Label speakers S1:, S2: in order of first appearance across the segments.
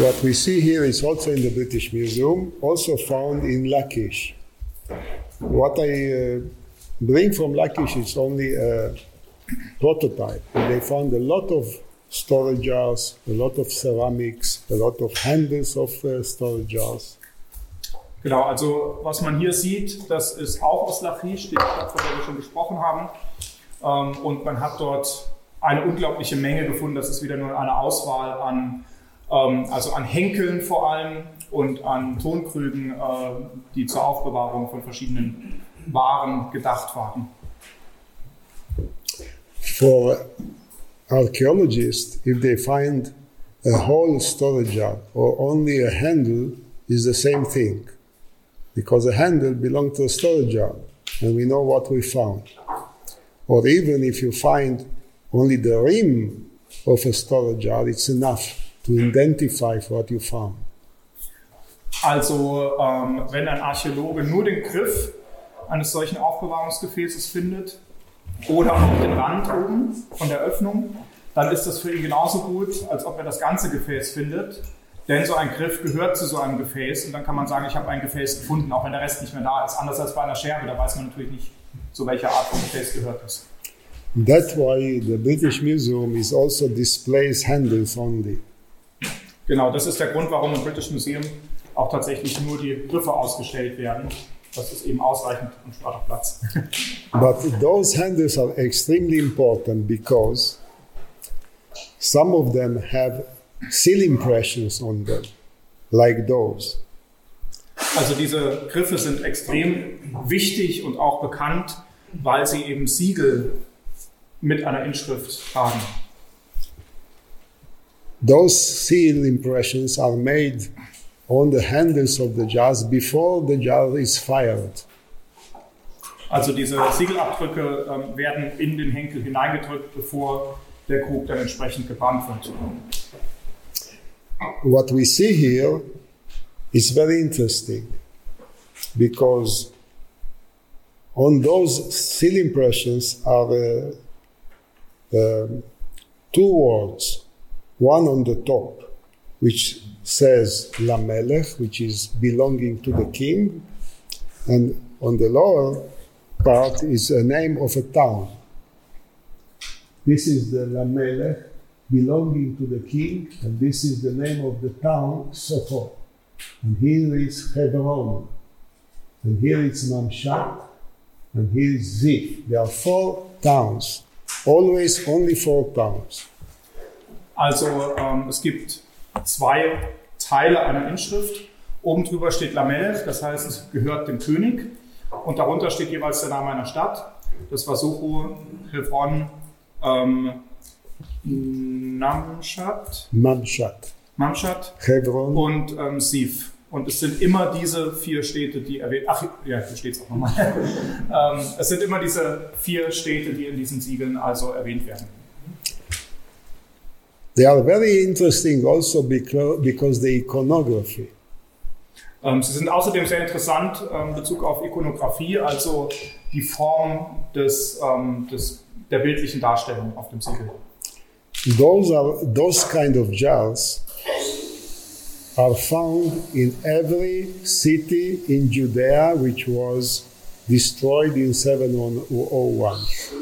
S1: What we see here is also in the British Museum, also found in Lachish. What I uh, bring from Lachish is only a prototype. They found a lot of storage jars, a lot of ceramics, a lot of handles of uh, storage jars.
S2: Genau, also was man hier sieht, das ist auch aus Lachish, die Stadt, von der wir schon gesprochen haben. Ähm, und man hat dort eine unglaubliche Menge gefunden. Das ist wieder nur eine Auswahl an ähm, also an Henkeln vor allem und an Tonkrügen, äh, die zur Aufbewahrung von verschiedenen Waren gedacht waren.
S1: For archaeologists, if they find a whole storage jar or only a handle, is the same thing. Because a handle belongs to a storage jar, and we know what we found. Or even if you find only the rim of a storage jar, it's enough to identify what you found.
S2: Also, ähm, wenn ein Archäologe nur den Griff eines solchen Aufbewahrungsgefäßes findet oder auch den Rand oben von der Öffnung, dann ist das für ihn genauso gut, als ob er das ganze Gefäß findet. Denn so ein Griff gehört zu so einem Gefäß und dann kann man sagen, ich habe ein Gefäß gefunden, auch wenn der Rest nicht mehr da ist. Anders als bei einer Scherbe, da weiß man natürlich nicht, zu welcher Art von Gefäß gehört es.
S1: That's why the British Museum is also displays handles only.
S2: Genau, das ist der Grund, warum im British Museum auch tatsächlich nur die Griffe ausgestellt werden. Das ist eben ausreichend und spart auch Platz.
S1: But those handles are extremely important because some of them have seal impressions on them, like those.
S2: Also diese Griffe sind extrem wichtig und auch bekannt, weil sie eben Siegel mit einer Inschrift tragen.
S1: Those seal impressions are made on the handles of the jars before the jar is fired.
S2: Also diese Siegelabdrücke ähm, werden in den Henkel hineingedrückt, bevor der Krug dann entsprechend gebrannt wird.
S1: What we see here is very interesting because on those seal impressions are uh, uh, two words one on the top, which says Lamelech, which is belonging to the king, and on the lower part is a name of a town. This is the Lamelech belonging to the king, and this is the name of the town, Soho. And here is Hebron, and here is Mamshat, and here is Ziph. There are four towns, always only four towns.
S2: Also ähm, es gibt zwei Teile einer Inschrift. Oben drüber steht Lamel, das heißt, es gehört dem König. Und darunter steht jeweils der Name einer Stadt. Das war Socho, Hebron, ähm, Namshat.
S1: Mamshat.
S2: Mamshat.
S1: Hebron.
S2: Und ähm, Sif. Und es sind immer diese vier Städte, die erwähnt. Ach, ja, hier steht es auch nochmal. ähm, es sind immer diese vier Städte, die in diesen Siegeln also erwähnt werden.
S1: They are very interesting also because the iconography.
S2: Ähm, sie sind außerdem sehr interessant ähm, in Bezug auf Ikonografie, also die Form des, ähm, des, der bildlichen Darstellung auf dem Siegel.
S1: Those are those kind of jars are found in every city in Judea which was destroyed in 701.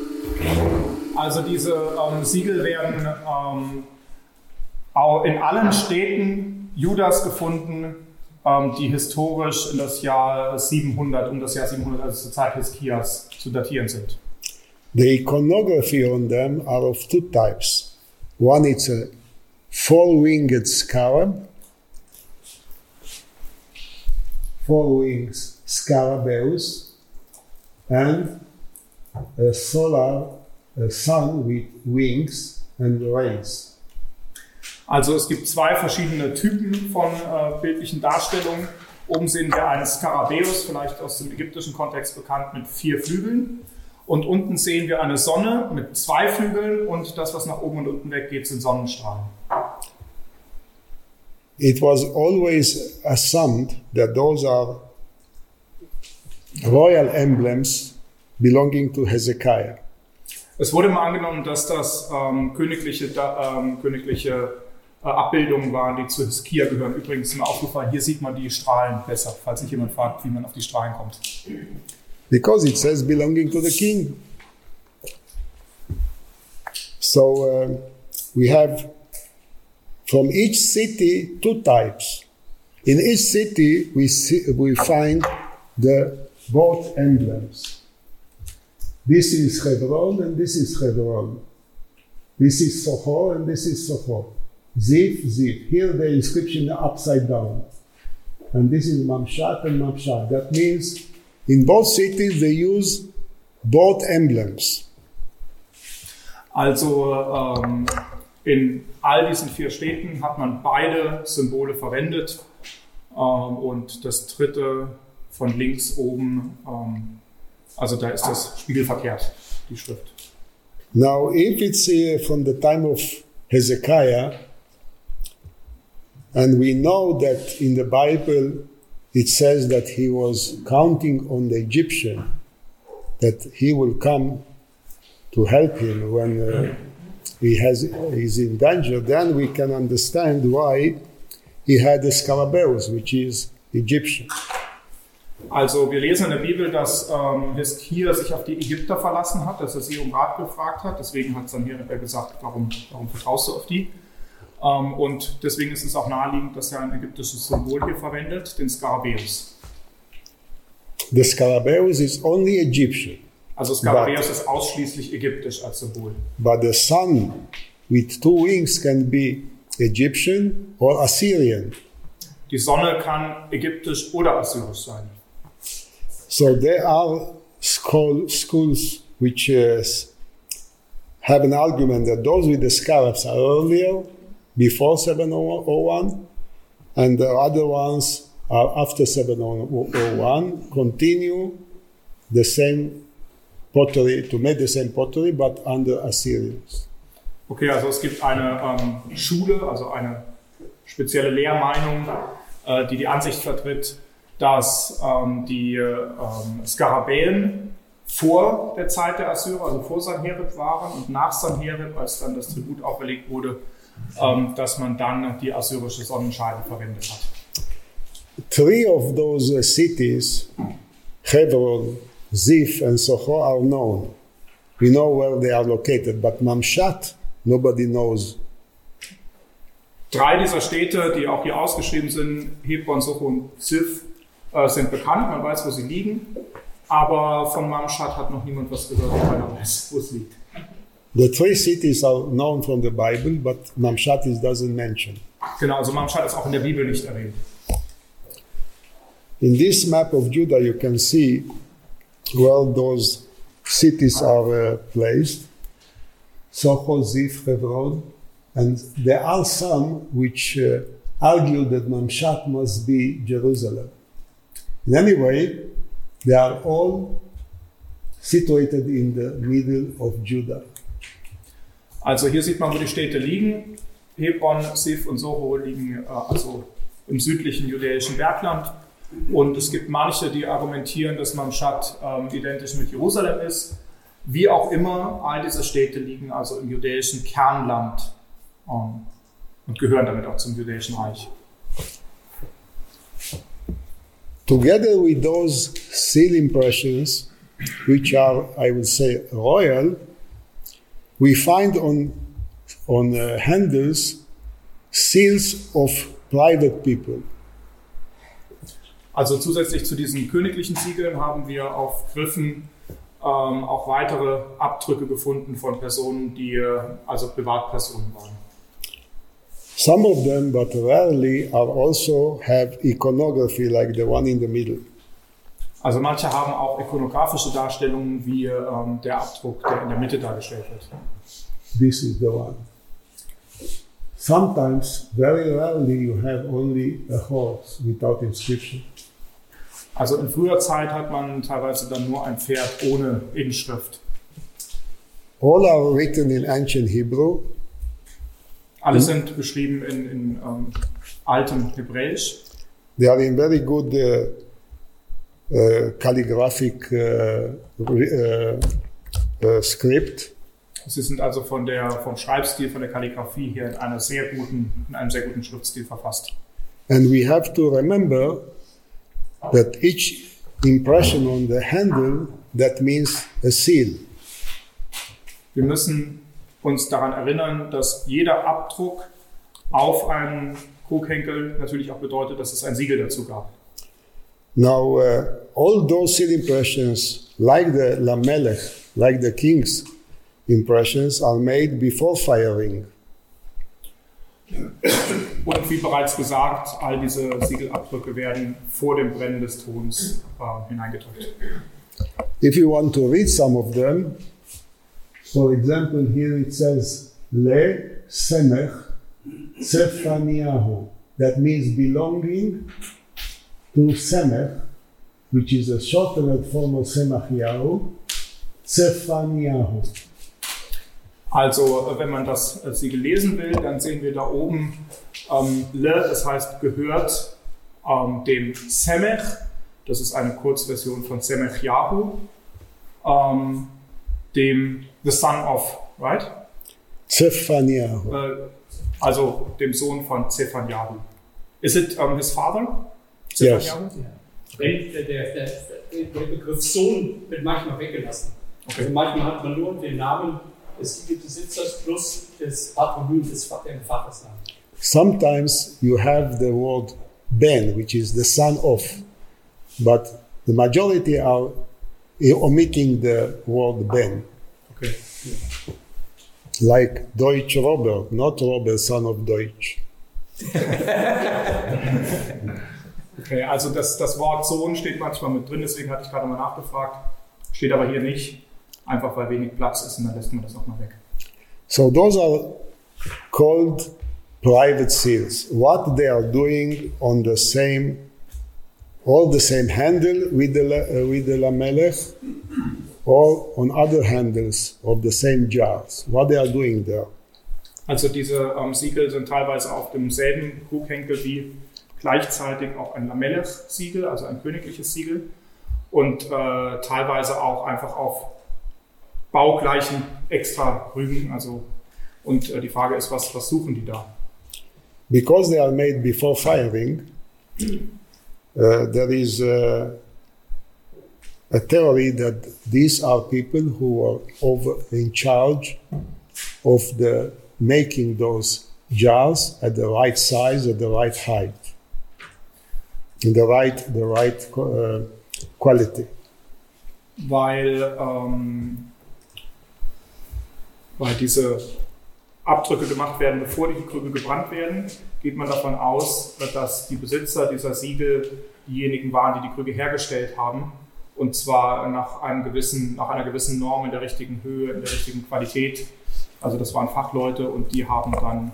S2: Also diese ähm, Siegel werden ähm, in allen Städten Judas gefunden, ähm, die historisch in das Jahr 700, um das Jahr 700, also zur Zeit Hiskias, zu datieren sind.
S1: The iconography on them are of two types. One is a four-winged scarab, four wings scarabaeus, and a solar a sun with wings and rays.
S2: Also es gibt zwei verschiedene Typen von äh, bildlichen Darstellungen. Oben sehen wir einen Skarabäus, vielleicht aus dem ägyptischen Kontext bekannt, mit vier Flügeln. Und unten sehen wir eine Sonne mit zwei Flügeln und das, was nach oben und unten weggeht, sind Sonnenstrahlen.
S1: It was always assumed that those are royal emblems belonging to Hezekiah.
S2: Es wurde mal angenommen, dass das ähm, königliche, da, ähm, königliche Abbildungen waren, die zu Hiskia gehören. Übrigens ist mir aufgefallen, hier sieht man die Strahlen besser, falls sich jemand fragt, wie man auf die Strahlen kommt.
S1: Because it says belonging to the king. So uh, we have from each city two types. In each city we see, we find the both emblems. This is Hebron and this is Hebron. This is Sohor and this is Sohor. Zif, Zif. Here the inscription upside down. And this is Mamshat and Mamshat. That means in both cities they use both emblems.
S2: Also ähm, in all diesen vier Städten hat man beide Symbole verwendet ähm, und das dritte von links oben, ähm, also da ist das spiegelverkehrt, die Schrift.
S1: Now, if it's uh, from the time of Hezekiah, and we know that in the Bible it says that he was counting on the Egyptian, that he will come to help him when uh, he has is in danger, then we can understand why he had the Scarabaeus, which is Egyptian.
S2: Also wir lesen in der Bibel, dass ähm, Hiskia sich auf die Ägypter verlassen hat, dass er sie um Rat gefragt hat. Deswegen hat Sanherib gesagt, warum, warum vertraust du auf die? Ähm, und deswegen ist es auch naheliegend, dass er ein ägyptisches Symbol hier verwendet, den Skarabäus.
S1: The Scarabaeus is only Egyptian,
S2: Also Skarabäus ist ausschließlich ägyptisch als Symbol.
S1: but the sun with two wings can be Egyptian or Assyrian.
S2: Die Sonne kann ägyptisch oder assyrisch sein.
S1: So there are school, schools which uh, have an argument that those with the scarabs are earlier, before 701, and the other ones are after 701, continue the same pottery, to make the same pottery, but under Assyrians.
S2: Okay, also es gibt eine ähm, Schule, also eine spezielle Lehrmeinung, äh, die die Ansicht vertritt, dass ähm, die äh, ähm, Skarabäen vor der Zeit der Assyrer, also vor Sanherib waren und nach Sanherib, als dann das Tribut auferlegt wurde, ähm, dass man dann die assyrische Sonnenscheide verwendet hat.
S1: Three of those cities, Hebron, Ziph, and Sochor, are known. We know where they are located, but Mamshat, nobody knows
S2: Drei dieser Städte, die auch hier ausgeschrieben sind, Hebron, Socho und Ziph, äh, sind bekannt, man weiß, wo sie liegen. Aber von Mamshat hat noch niemand was gehört, keiner weiß, wo es liegt.
S1: The three cities are known from the Bible, but Mamshat is doesn't mention.
S2: Genau, also Mamshat ist auch in der Bibel nicht erwähnt.
S1: In this map of Judah, you can see where those cities are uh, placed. Socho, Ziph, Hebron, and there are some which uh, argue that Mamshat must be Jerusalem. In any way, they are all situated in the middle of Judah.
S2: Also hier sieht man, wo die Städte liegen. Hebron, Sif und Soho liegen äh, also im südlichen judäischen Bergland. Und es gibt manche, die argumentieren, dass Mamshat ähm, identisch mit Jerusalem ist. Wie auch immer, all diese Städte liegen also im judäischen Kernland ähm, und gehören damit auch zum judäischen Reich.
S1: Together with those seal impressions, which are, I would say, royal, we find on, on uh, handles seals of private people.
S2: Also zusätzlich zu diesen königlichen Siegeln haben wir auf Griffen ähm, auch weitere Abdrücke gefunden von Personen, die äh, also Privatpersonen waren.
S1: Some of them, but rarely, are also have iconography like the one in the middle.
S2: Also manche haben auch ikonografische Darstellungen wie ähm, der Abdruck, der in der Mitte dargestellt wird.
S1: This is the one. Sometimes, very rarely, you have only a horse without inscription.
S2: Also in früher Zeit hat man teilweise dann nur ein Pferd ohne Inschrift.
S1: All are written in ancient Hebrew,
S2: Alle sind beschrieben in, in ähm, altem Hebräisch.
S1: They are in very good uh, calligraphic uh, re- uh, uh, script,
S2: Sie sind also von der, vom Schreibstil, von der Kalligrafie her in, einer sehr guten, in einem sehr guten Schriftstil verfasst.
S1: and we have to remember that each impression on the handle that means a seal.
S2: Wir müssen uns daran erinnern, dass jeder Abdruck auf einen Krughenkel natürlich auch bedeutet, dass es ein Siegel dazu gab.
S1: Now, uh, all those seal impressions, like the Lamelech, like the king's impressions, are made before firing.
S2: Und wie bereits gesagt, all diese Siegelabdrücke werden vor dem Brennen des Tons äh, hineingedrückt.
S1: If you want to read some of them, for example, here it says Le Semech Zephaniahu. That means belonging to Semech, which is a shortened form of Semachiahu, Zephaniahu.
S2: Also, äh, wenn man das äh, Siegel lesen will, dann sehen wir da oben ähm, Le, das heißt gehört ähm, dem Semech, das ist eine Kurzversion von Semech Yahu, ähm, dem The Son of, right?
S1: Zephaniahu.
S2: Äh, also dem Sohn von Zephaniahu. Is it um, his father?
S1: Yes.
S2: Zephaniahu?
S3: Wenn der, der, der, der Begriff Sohn wird manchmal weggelassen.
S2: Okay.
S3: Also manchmal hat man nur den Namen des Besitzers plus das Patronym des Vatersnamen.
S1: Sometimes you have the word Ben, which is the son of, but the majority are omitting the word Ben.
S2: Okay.
S1: like Deutsch Robert, not Robert, son of Deutsch.
S2: Okay, also das, das Wort Sohn steht manchmal mit drin, deswegen hatte ich gerade mal nachgefragt. Steht aber hier nicht, einfach weil wenig Platz ist und dann lässt man das auch mal weg.
S1: So those are called private seals. What they are doing on the same, all the same handle with the uh, with the lamelech, or on other handles of the same jars. What they are doing there.
S2: Also diese ähm, Siegel sind teilweise auf demselben Krughenkel wie gleichzeitig auch ein Lamelech-Siegel, also ein königliches Siegel. Und äh, teilweise auch einfach auf baugleichen extra Rügen. Also, und äh, die Frage ist, was, was suchen die da?
S1: Because they are made before firing, uh, there is uh, a theory that these are people who are over in charge of the making those jars at the right size, at the right height, in the right the right uh, quality.
S2: weil, ähm, weil diese Abdrücke gemacht werden, bevor die Krüge gebrannt werden, geht man davon aus, dass die Besitzer dieser Siegel diejenigen waren, die die Krüge hergestellt haben. Und zwar nach, einem gewissen, nach einer gewissen Norm in der richtigen Höhe, in der richtigen Qualität. Also das waren Fachleute und die haben dann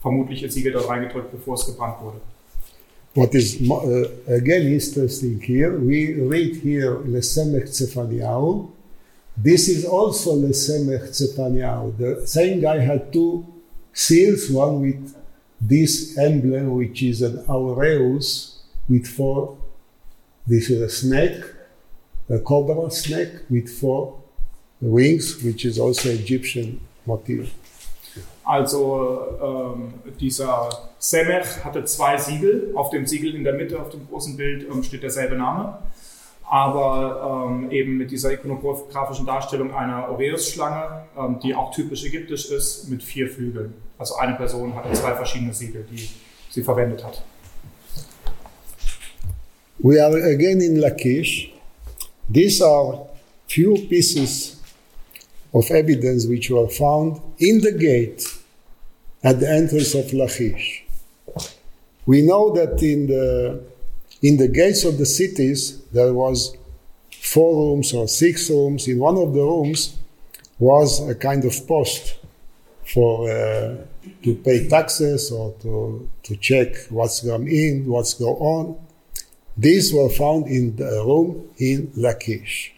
S2: vermutlich ihr Siegel dort reingedrückt, bevor es gebrannt wurde.
S1: What is uh, again interesting here, we read here Lesemech Tzefaniahu. This is also Lesemech Tzefaniahu. The same guy had two seals, one with this emblem, which is an aureus with four. This is a snake, a cobra snake with four wings, which is also Egyptian motif.
S2: Also ähm, dieser Semech hatte zwei Siegel. Auf dem Siegel in der Mitte, auf dem großen Bild, ähm, steht derselbe Name. Aber ähm, eben mit dieser ikonografischen Darstellung einer Aureus-Schlange, ähm, die auch typisch ägyptisch ist, mit vier Flügeln. Also eine Person hatte zwei verschiedene Siegel, die sie verwendet hat.
S1: We are again in Lachish. These are few pieces of evidence which were found in the gate at the entrance of Lachish. We know that in the in the gates of the cities, there was four rooms or six rooms. In one of the rooms was a kind of post for uh, to pay taxes or to, to check what's going in, what's going on. These were found in the room in Lachish.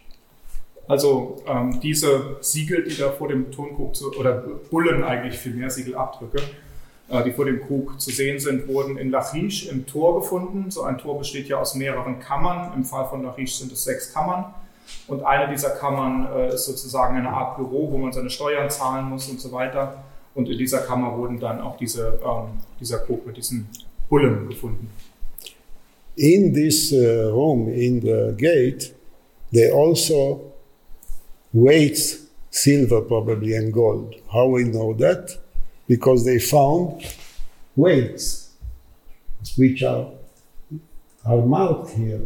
S2: Also ähm, diese Siegel, die da vor dem Tonkrug zu, oder Bullen eigentlich viel mehr Siegelabdrücke, äh, die vor dem Krug zu sehen sind, wurden in Lachish im Tor gefunden. So ein Tor besteht ja aus mehreren Kammern. Im Fall von Lachish sind es sechs Kammern. Und eine dieser Kammern äh, ist sozusagen eine Art Büro, wo man seine Steuern zahlen muss und so weiter. Und in dieser Kammer wurden dann auch diese, ähm, dieser Krug mit diesen Bullen gefunden.
S1: In this uh, room, in the gate, they also weights silver probably and gold. How we know that? Because they found weights which are, are marked here.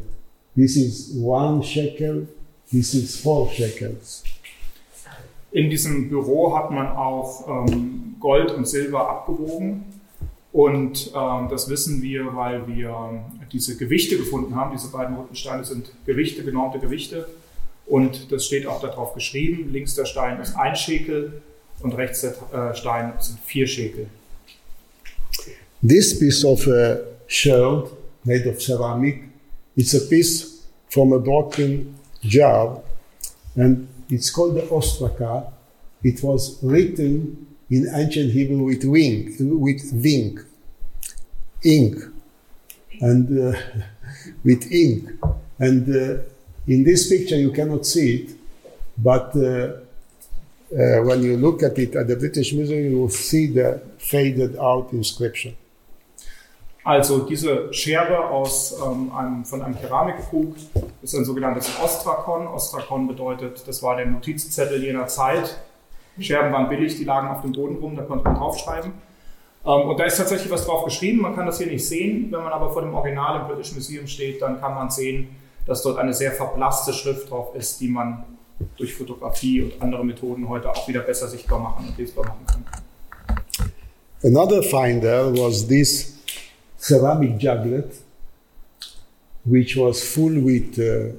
S1: This is one shekel, this is four shekels.
S2: In diesem Büro hat man auch ähm, Gold und Silber abgewogen. Und ähm, das wissen wir, weil wir diese Gewichte gefunden haben. Diese beiden roten Steine sind Gewichte, genormte Gewichte. Und das steht auch darauf geschrieben. Links der Stein ist ein Schekel und rechts der äh, Stein sind vier Schekel.
S1: This piece of uh, shell made of ceramic, it's a piece from a broken jar and it's called the ostraka. It was written in ancient Hebrew with wing, with wing, ink, and uh, with ink. And uh, in this picture, you cannot see it, but uh, uh, when you look at it at the British Museum, you will see the faded out inscription.
S2: Also diese Scherbe aus, ähm, einem, von einem Keramikkrug ist ein sogenanntes Ostrakon. Ostrakon bedeutet, das war der Notizzettel jener Zeit. Scherben waren billig, die lagen auf dem Boden rum, da konnte man draufschreiben. Ähm, und da ist tatsächlich was drauf geschrieben, man kann das hier nicht sehen. Wenn man aber vor dem Original im British Museum steht, dann kann man sehen, dass dort eine sehr verblasste Schrift drauf ist, die man durch Fotografie und andere Methoden heute auch wieder besser sichtbar machen und lesbar machen kann.
S1: Another finder was this ceramic juglet, which was full with uh,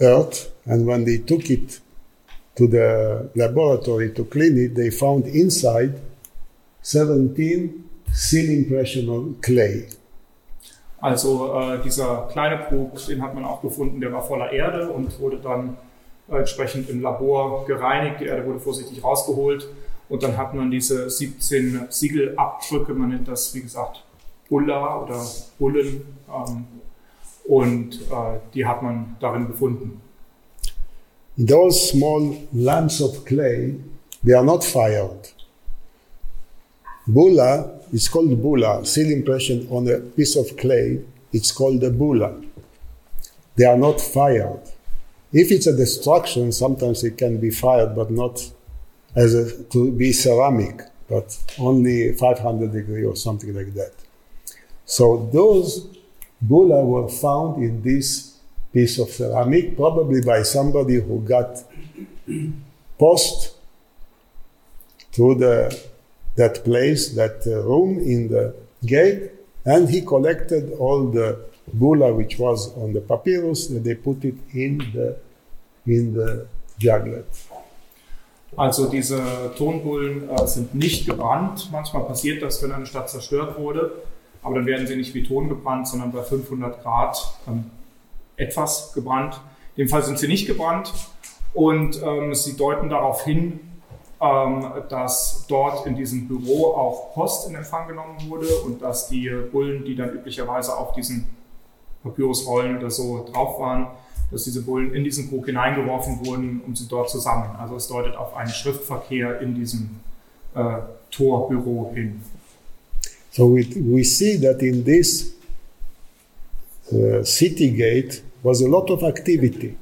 S1: earth, and when they took it to the laboratory to clean it, they found inside 17 seal impression of clay.
S2: Also äh, dieser kleine Krug, den hat man auch gefunden, der war voller Erde und wurde dann äh, entsprechend im Labor gereinigt. Die Erde wurde vorsichtig rausgeholt und dann hat man diese 17 Siegelabdrücke, man nennt das wie gesagt Bulla oder Bullen ähm, und äh, die hat man darin gefunden.
S1: Those small lumps of clay, they are not fired. Bulla is called bulla, seal impression on a piece of clay, it's called a bulla. They are not fired. If it's a destruction, sometimes it can be fired, but not as a, to be ceramic, but only 500 degree or something like that. So those bulla were found in this piece of ceramic, probably by somebody who got post to the that place, that uh, room in the gate, and he collected all the bulla which was on the papyrus, and they put it in the in the juglet.
S2: Also diese Tonbullen äh, sind nicht gebrannt. Manchmal passiert das, wenn eine Stadt zerstört wurde, aber dann werden sie nicht wie Ton gebrannt, sondern bei 500 Grad ähm, etwas gebrannt. In dem Fall sind sie nicht gebrannt und ähm, sie deuten darauf hin, dass dort in diesem Büro auch Post in Empfang genommen wurde und dass die Bullen, die dann üblicherweise auf diesen Papyrusrollen oder so drauf waren, dass diese Bullen in diesen Krug hineingeworfen wurden, um sie dort zu sammeln. Also es deutet auf einen Schriftverkehr in diesem äh, Torbüro hin.
S1: So we, we see that in this uh, city gate was a lot of activity.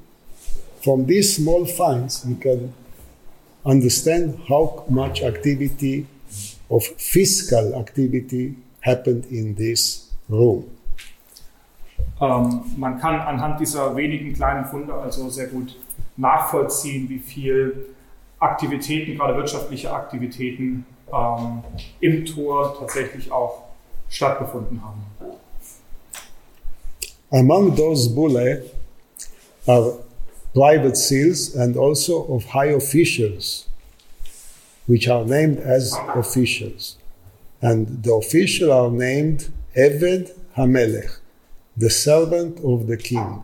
S1: From these small finds, we can understand how much activity of physical activity happened in this room.
S2: Ähm, man kann anhand dieser wenigen kleinen Funde also sehr gut nachvollziehen, wie viel Aktivitäten, gerade wirtschaftliche Aktivitäten ähm, im Tor tatsächlich auch stattgefunden haben.
S1: Among those bullae are private seals and also of high officials, which are named as officials. And the official are named Eved Hamelech, the servant of the king.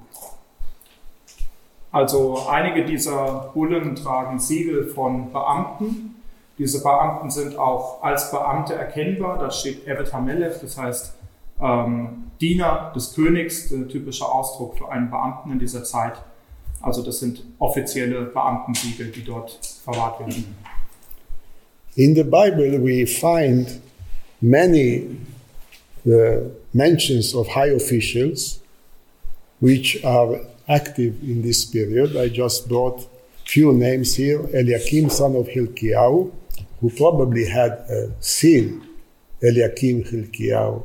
S2: Also einige dieser Bullen tragen Siegel von Beamten. Diese Beamten sind auch als Beamte erkennbar. Da steht Evet Hamelech, das heißt ähm, Diener des Königs, der typische Ausdruck für einen Beamten in dieser Zeit. Also das sind offizielle Beamtensiegel, die dort verwahrt werden.
S1: In the Bible, we find many uh, mentions of high officials which are active in this period. I just brought few names here. Eliakim, son of Hilkiah, who probably had a seal, Eliakim Hilkiah.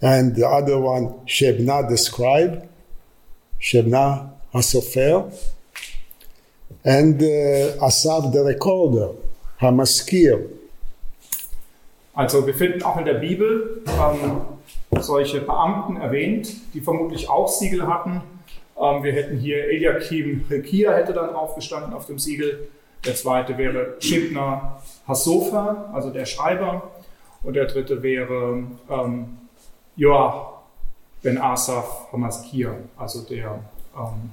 S1: And the other one, Shebna the scribe, Shebna Hasofer, and uh, Asaf the recorder, Hamaskir.
S2: Also wir finden auch in der Bibel ähm, solche Beamten erwähnt, die vermutlich auch Siegel hatten. Ähm, wir hätten hier Eliakim Hilkia hätte dann drauf gestanden auf dem Siegel. Der zweite wäre Shibna Hasofer, also der Schreiber. Und der dritte wäre ähm, Joach Ben Asaf Hamaskir, also der, ähm,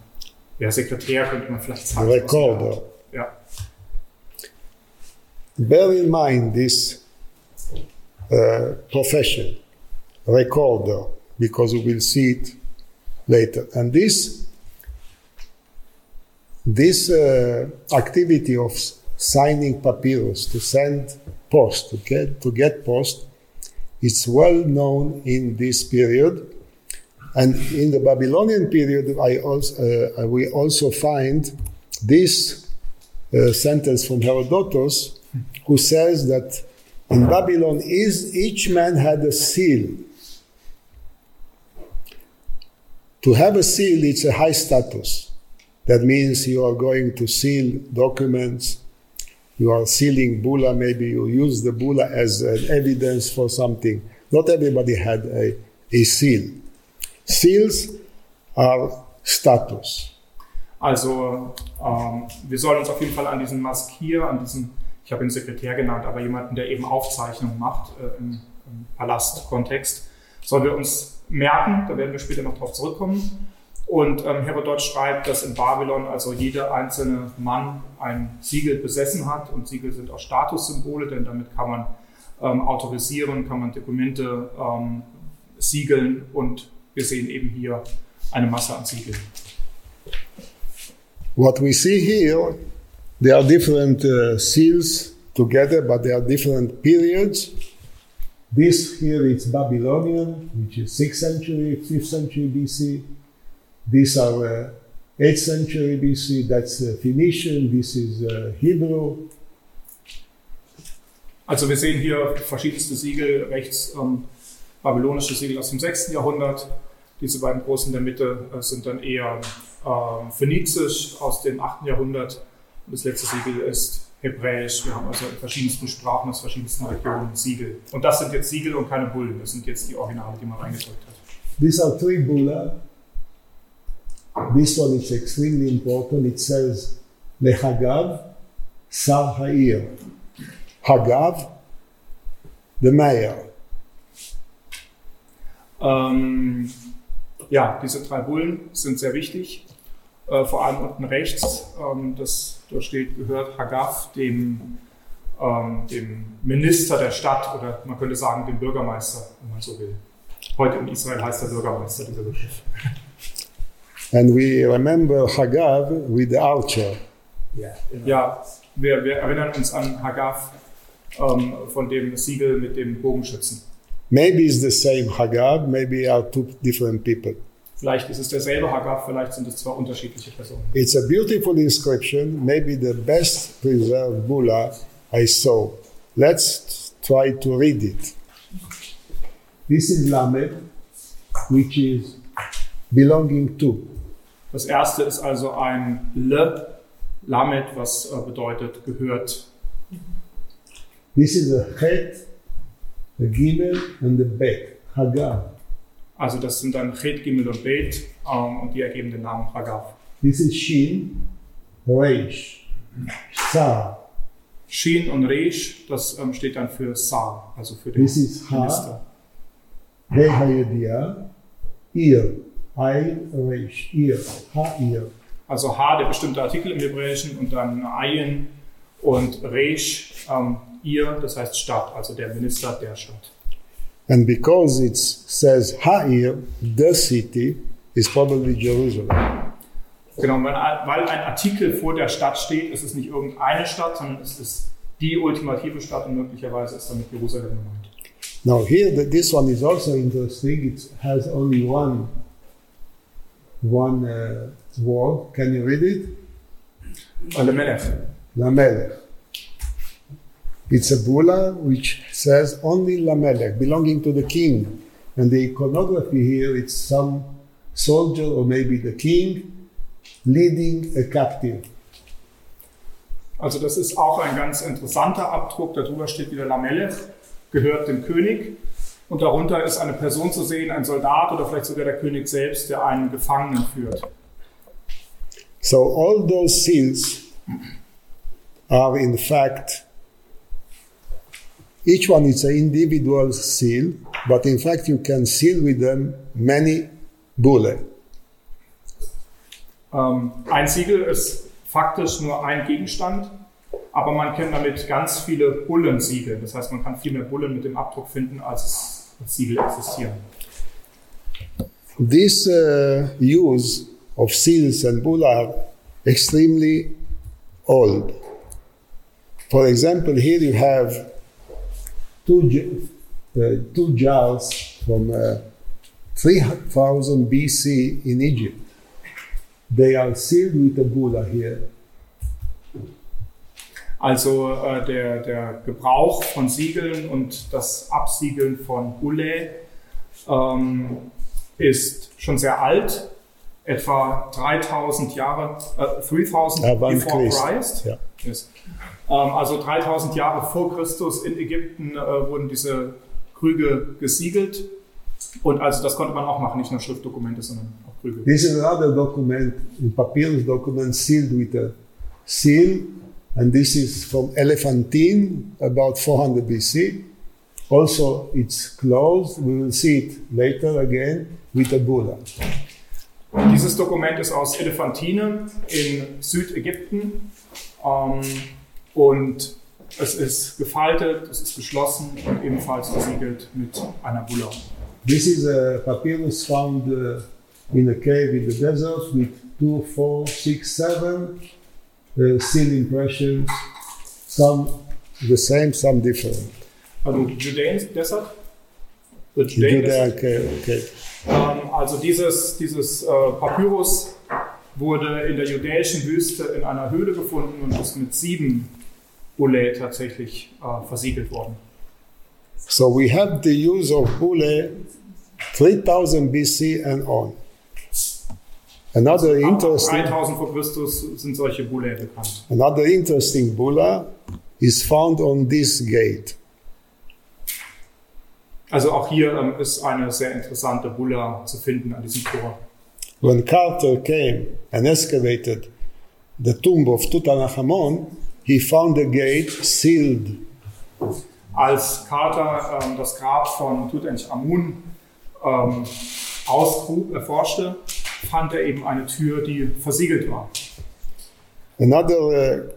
S2: der Sekretär, könnte man vielleicht sagen.
S1: Recorder.
S2: Ja.
S1: Bear in mind this uh, profession, recorder, because we will see it later. And this this uh, activity of signing papyrus to send post, to get, to get post, it's well known in this period. And in the Babylonian period, I also, uh, we also find this uh, sentence from Herodotus, who says that in Babylon is each man had a seal. To have a seal, it's a high status. That means you are going to seal documents. You are sealing bula. Maybe you use the bula as an evidence for something. Not everybody had a, a seal. Seals are status.
S2: Also ähm, wir sollen uns auf jeden Fall an diesen Maskier, an diesen, ich habe ihn Sekretär genannt, aber jemanden, der eben Aufzeichnungen macht äh, im, im Palastkontext, sollen wir uns merken, da werden wir später noch drauf zurückkommen. Und ähm, Herodot schreibt, dass in Babylon also jeder einzelne Mann ein Siegel besessen hat und Siegel sind auch Statussymbole, denn damit kann man ähm, autorisieren, kann man Dokumente ähm, siegeln und wir sehen eben hier eine Masse an Siegeln.
S1: What we see here, there are different uh, seals together, but there are different periods. This here is Babylonian, which is 6th century, 5th century BC. These are uh, 8th century BC, that's uh, Phoenician, this is uh, Hebrew.
S2: Also wir sehen hier verschiedenste Siegel, rechts ähm, babylonische Siegel aus dem 6. Jahrhundert. Diese beiden großen in der Mitte äh, sind dann eher ähm, phönizisch aus dem 8. Jahrhundert. Und das letzte Siegel ist hebräisch. Wir haben also in verschiedensten Sprachen aus verschiedensten Regionen Siegel. Und das sind jetzt Siegel und keine Bullen. Das sind jetzt die Originale, die man reingedrückt hat.
S1: These are three bulla. This one is extremely important. It says Lehagav Sar Ha'ir. Hagav, the mayor.
S2: Ähm, ja, diese drei Bullen sind sehr wichtig. Äh, vor allem unten rechts, ähm, das da steht, gehört Hagaf, dem, ähm, dem Minister der Stadt oder man könnte sagen dem Bürgermeister, wenn man so will. Heute in Israel heißt der Bürgermeister dieser Begriff.
S1: And we remember Hagav with the archer.
S2: Ja, wir, wir erinnern uns an Hagaf ähm, von dem Siegel mit dem Bogenschützen.
S1: Maybe it's the same Hagav, maybe are two different people.
S2: Vielleicht ist es derselbe Hagaf, vielleicht sind es zwei unterschiedliche Personen.
S1: It's a beautiful inscription, maybe the best preserved bulla I saw. Let's try to read it. This is Lamed, which is belonging to.
S2: Das erste ist also ein Le, Lamed, was äh, bedeutet gehört.
S1: This is a Het, a Gimel, and a Bet. Hagav.
S2: Also das sind dann Chet, Gimel und Bet ähm, und die ergeben den Namen Ragav.
S1: This is Shin, Reish, Sa.
S2: Shin und Resh, das ähm, steht dann für Sar, also für den
S1: This is Ha.
S2: Minister.
S1: He Hayedia, Ir, Ein, Reish, Ir, Ha, Ir.
S2: Also Ha, der bestimmte Artikel im Hebräischen und dann Ayin und Resh, ähm, ihr, das heißt Stadt, also der Minister der Stadt.
S1: And because it says Ha'ir, the city, is probably Jerusalem.
S2: Genau, weil, ein Artikel vor der Stadt steht, ist es nicht irgendeine Stadt, sondern es ist die ultimative Stadt und möglicherweise ist damit Jerusalem gemeint.
S1: Now here, this one is also interesting. It has only one one uh, word. Can you read it?
S2: Lemelech.
S1: Lamelech. It's a bula which says only Lamelech, belonging to the king. And the iconography here, it's some soldier or maybe the king leading a captive.
S2: Also das ist auch ein ganz interessanter Abdruck. Darüber steht wieder Lamelech, gehört dem König. Und darunter ist eine Person zu sehen, ein Soldat oder vielleicht sogar der König selbst, der einen Gefangenen führt.
S1: So all those seals are in fact each one is an individual seal, but in fact you can seal with them many bulle.
S2: Ähm, ein Siegel ist faktisch nur ein Gegenstand, aber man kann damit ganz viele Bullen siegeln. Das heißt, man kann viel mehr Bullen mit dem Abdruck finden, als Siegel existieren.
S1: This uh, use of seals and bull are extremely old. For example, here you have two, uh, two jars from uh, 3000 BC in Egypt. They are sealed with a bulla here.
S2: Also äh, der, der Gebrauch von Siegeln und das Absiegeln von Bulle ähm, ist schon sehr alt, etwa 3000 Jahre, äh, 3000
S1: Avant
S2: before
S1: Christ.
S2: Christ.
S1: Ja.
S2: Yes. Ähm, also 3000 Jahre vor Christus in Ägypten äh, wurden diese Krüge gesiegelt. Und also das konnte man auch machen, nicht nur Schriftdokumente, sondern auch Krüge.
S1: This is another document, a papyrus document sealed with a seal, and this is from Elephantine, about 400 BC. Also, it's closed. We will see it later again with a bulla.
S2: Dieses Dokument ist aus Elephantine in Südägypten und es ist gefaltet, es ist geschlossen und ebenfalls versiegelt mit einer Bulla.
S1: This is a papyrus found uh, in a cave in the desert with two, four, six, seven uh, seal impressions, some the same, some different.
S2: Also Judean Desert? The Judean
S1: Judea
S2: Desert.
S1: cave, okay.
S2: Ähm, also dieses, dieses äh, Papyrus wurde in der judäischen Wüste in einer Höhle gefunden und ist mit sieben Bulle tatsächlich äh, versiegelt worden.
S1: So we have the use of bulle 3000 BC and on. Another interesting,
S2: 3000 vor Christus sind solche Bulle bekannt.
S1: another interesting bulla is found on this gate.
S2: Also auch hier ähm, ist eine sehr interessante Bulla zu finden an diesem Tor.
S1: When Carter came and excavated the tomb of Tutankhamun, he found the gate sealed.
S2: Als Carter ähm, das Grab von Tutanchamun ähm, ausgrub, erforschte, fand er eben eine Tür, die versiegelt war.
S1: Another uh,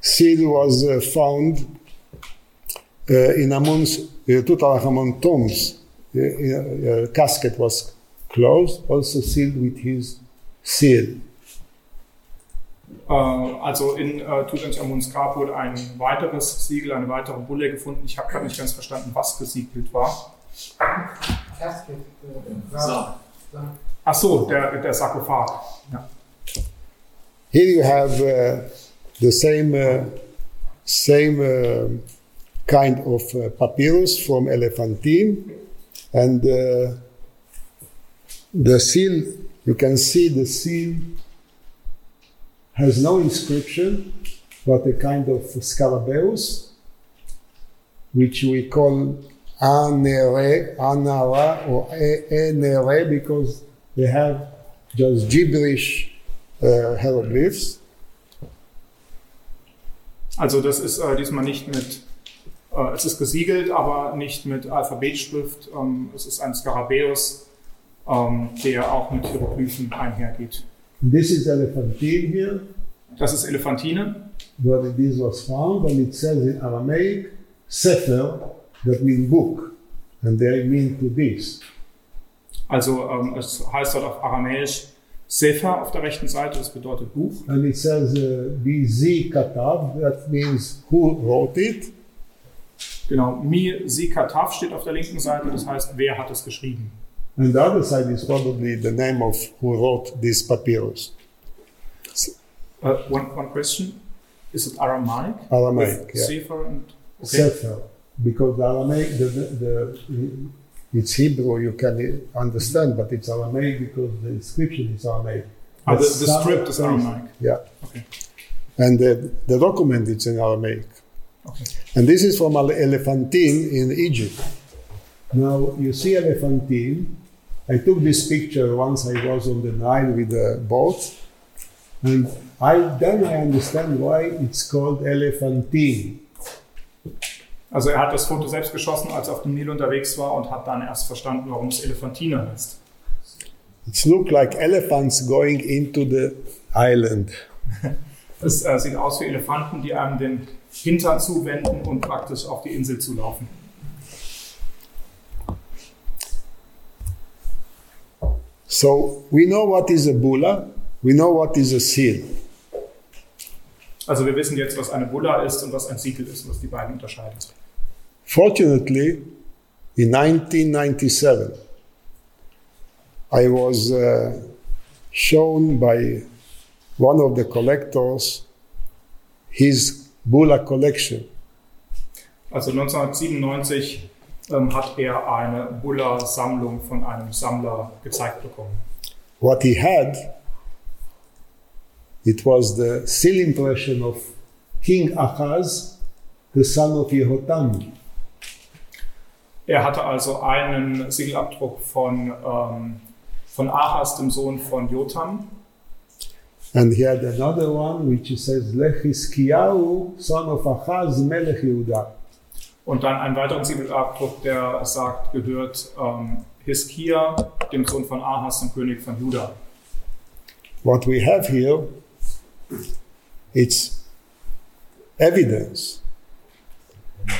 S1: seal was uh, found uh, in Amun's uh, Tutankhamun tombs. Uh, uh, casket was closed, also sealed with his seal.
S2: Äh, also in äh, Tutanchamuns Grab wurde ein weiteres Siegel, eine weitere Bulle gefunden. Ich habe gerade nicht ganz verstanden, was gesiegelt war. Ach so, der, der Sarkophag. Ja.
S1: Here you have uh, the same uh, same uh, kind of uh, papyrus from Elephantine, and uh, the seal. You can see the seal has no inscription, but a kind of scarabaeus, which we call Anere, Anara, or Enere, because they have just gibberish uh, hieroglyphs.
S2: Also das ist äh, diesmal nicht mit, äh, es ist gesiegelt, aber nicht mit Alphabetschrift. Ähm, es ist ein Skarabäus, der auch mit Hieroglyphen einhergeht.
S1: This is Elephantine here,
S2: Das ist Elefantine.
S1: where this was found, and it says in Aramaic, Sefer, that means book, and they mean to this.
S2: Also ähm, es heißt dort auf Aramäisch Sefer auf der rechten Seite, das bedeutet Buch.
S1: And it says uh, BZ Katav, that means who wrote it.
S2: Genau, Mi Sikatav steht auf der linken Seite, das heißt, wer hat es geschrieben?
S1: And the other side is probably the name of who wrote this papyrus.
S2: Uh, one, one question, is it Aramaic?
S1: Aramaic, yeah.
S2: Sefer and, okay.
S1: Sefer, because the Aramaic, the, the, the, it's Hebrew, you can understand, but it's Aramaic because the inscription is Aramaic.
S2: Ah, the, the script is Aramaic.
S1: Yeah.
S2: Okay.
S1: And the, the document is in Aramaic.
S2: Okay.
S1: And this is from Ele- Elephantine in Egypt. Now, you see Elephantine. I took this picture once I was on the Nile with the boat. And I, then I understand why it's called Elephantine.
S2: Also er hat das Foto selbst geschossen, als er auf dem Nil unterwegs war und hat dann erst verstanden, warum es Elefantine heißt.
S1: It looks like elephants going into the island.
S2: Es äh, sieht aus wie Elefanten, die einem den Hintern zuwenden und praktisch auf die Insel zulaufen.
S1: So we know what is a bulla, we know what is a seal.
S2: Also wir wissen jetzt, was eine Bulla ist und was ein Siegel ist, was die beiden unterscheidet.
S1: Fortunately, in 1997, I was uh, shown by one of the collectors his bulla collection.
S2: Also 1997 ähm, hat er eine Bulla-Sammlung von einem Sammler gezeigt bekommen.
S1: What he had, it was the seal impression of King Ahaz, the son of Yehotam.
S2: Er hatte also einen Siegelabdruck von, ähm, von Ahas, dem Sohn von Jotam.
S1: And he had another one which says Lechiskiyahu, son of Ahaz, Melech Yehuda.
S2: Und dann einen weiteren Siegelabdruck, der sagt, gehört ähm, Hiskia, dem Sohn von Ahas, dem König von Juda.
S1: What we have here, it's evidence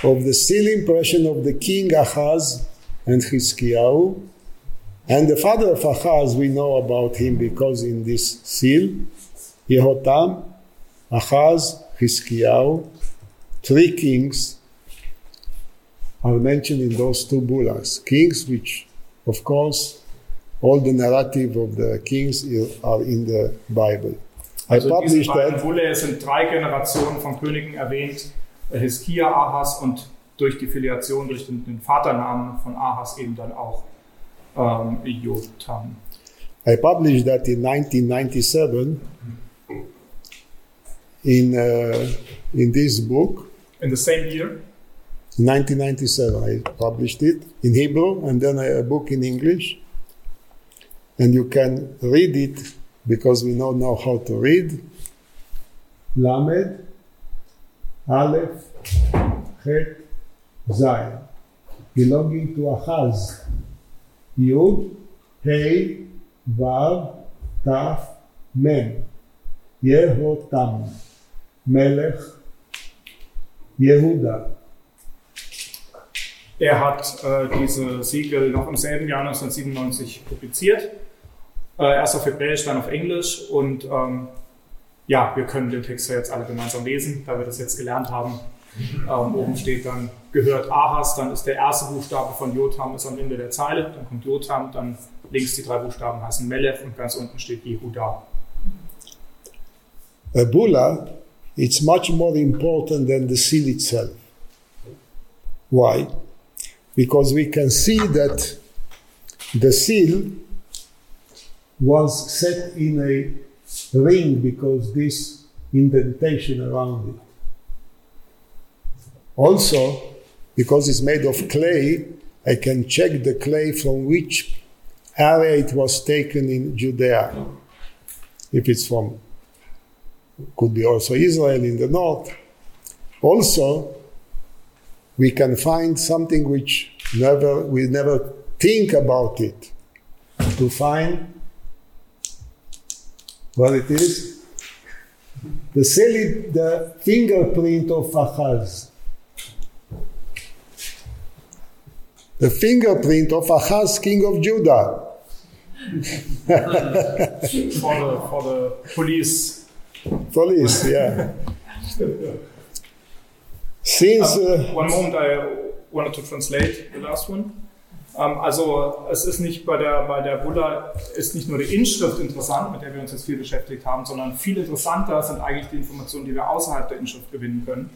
S1: of the seal impression of the king Ahaz and Hiskiyahu. And the father of Ahaz, we know about him because in this seal, Yehotam, Ahaz, Hiskiyahu, three kings are mentioned in those two bullas. Kings, which, of course, all the narrative of the kings are in the Bible. I
S2: Also diese
S1: published
S2: beiden
S1: that.
S2: Bulle sind drei Generationen von Königen erwähnt, äh, Hiskia, Ahas und durch die Filiation, durch den, den Vaternamen von Ahas eben dann auch ähm, Jotam.
S1: I published that in 1997 in, uh, in this book.
S2: In the same year,
S1: In 1997, I published it in Hebrew and then a book in English. And you can read it because we don't know how to read. Lamed, Aleph, Het, Zayin. Belonging to Ahaz. Yud, Hey, Vav, Taf, Mem. Yehotam. Melech, Yehuda.
S2: Er hat äh, diese Siegel noch im selben Jahr 1997 publiziert. Äh, erst auf Hebräisch, dann auf Englisch und ähm, ja, wir können den Text ja jetzt alle gemeinsam lesen, da wir das jetzt gelernt haben. Ähm, oben steht dann, gehört Ahas, dann ist der erste Buchstabe von Jotam ist am Ende der Zeile, dann kommt Jotam, dann links die drei Buchstaben heißen Melech und ganz unten steht Jehuda.
S1: A bulla, it's much more important than the seal itself. Why? Because we can see that the seal was set in a ring because this indentation around it. Also, because it's made of clay, I can check the clay from which area it was taken in Judea. If it's from, could be also Israel in the north. Also, we can find something which never we never think about it. To find what it is, the silly, the fingerprint of Ahaz. The fingerprint of Ahaz, king of Judah.
S2: For the, for the police.
S1: Police, yeah. Since uh,
S2: One moment, I wanted to translate the last one. Ähm, also es ist nicht bei der, bei der Buddha ist nicht nur die Inschrift interessant, mit der wir uns jetzt viel beschäftigt haben, sondern viel interessanter sind eigentlich die Informationen, die wir außerhalb der Inschrift gewinnen können.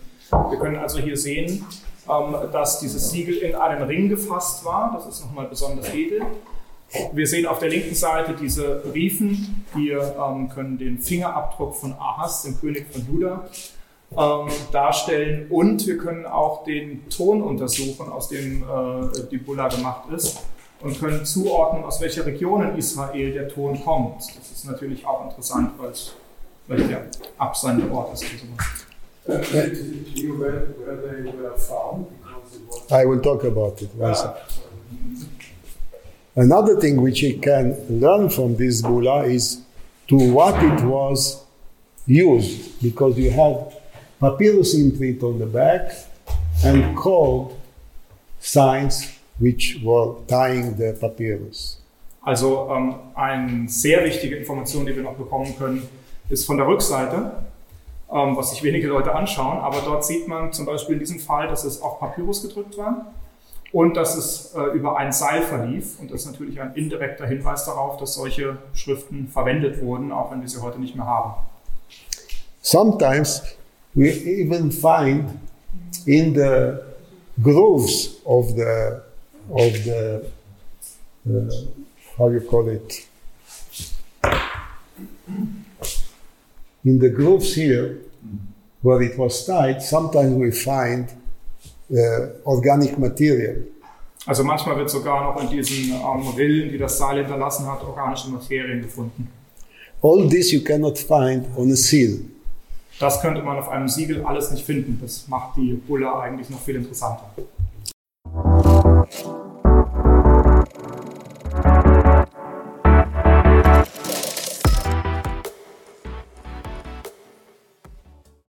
S2: Wir können also hier sehen, ähm, dass dieses Siegel in einen Ring gefasst war. Das ist nochmal besonders edel. Wir sehen auf der linken Seite diese Briefen. Wir ähm, können den Fingerabdruck von Ahas, dem König von Juda, ähm, darstellen und wir können auch den Ton untersuchen, aus dem äh, die Bulla gemacht ist und können zuordnen, aus welcher Region in Israel der Ton kommt. Das ist natürlich auch interessant, weil es weil der Absendeort ist und sowas.
S1: I will talk about it. second. Another thing which you can learn from this bulla is to what it was used, because you have papyrus imprint on the back and called signs which were tying the papyrus.
S2: Also ähm, eine sehr wichtige Information, die wir noch bekommen können, ist von der Rückseite, ähm, was sich wenige Leute anschauen. Aber dort sieht man zum Beispiel in diesem Fall, dass es auf Papyrus gedrückt war und dass es äh, über ein Seil verlief. Und das ist natürlich ein indirekter Hinweis darauf, dass solche Schriften verwendet wurden, auch wenn wir sie heute nicht mehr haben.
S1: Sometimes we even find in the grooves of the of the uh, how you call it in the grooves here where it was tied. Sometimes we find uh, organic material.
S2: Also manchmal wird sogar noch in diesen ähm, Rillen, die das Seil hinterlassen hat, organische Materialien gefunden.
S1: All this you cannot find on a seal.
S2: Das könnte man auf einem Siegel alles nicht finden. Das macht die Bulla eigentlich noch viel interessanter.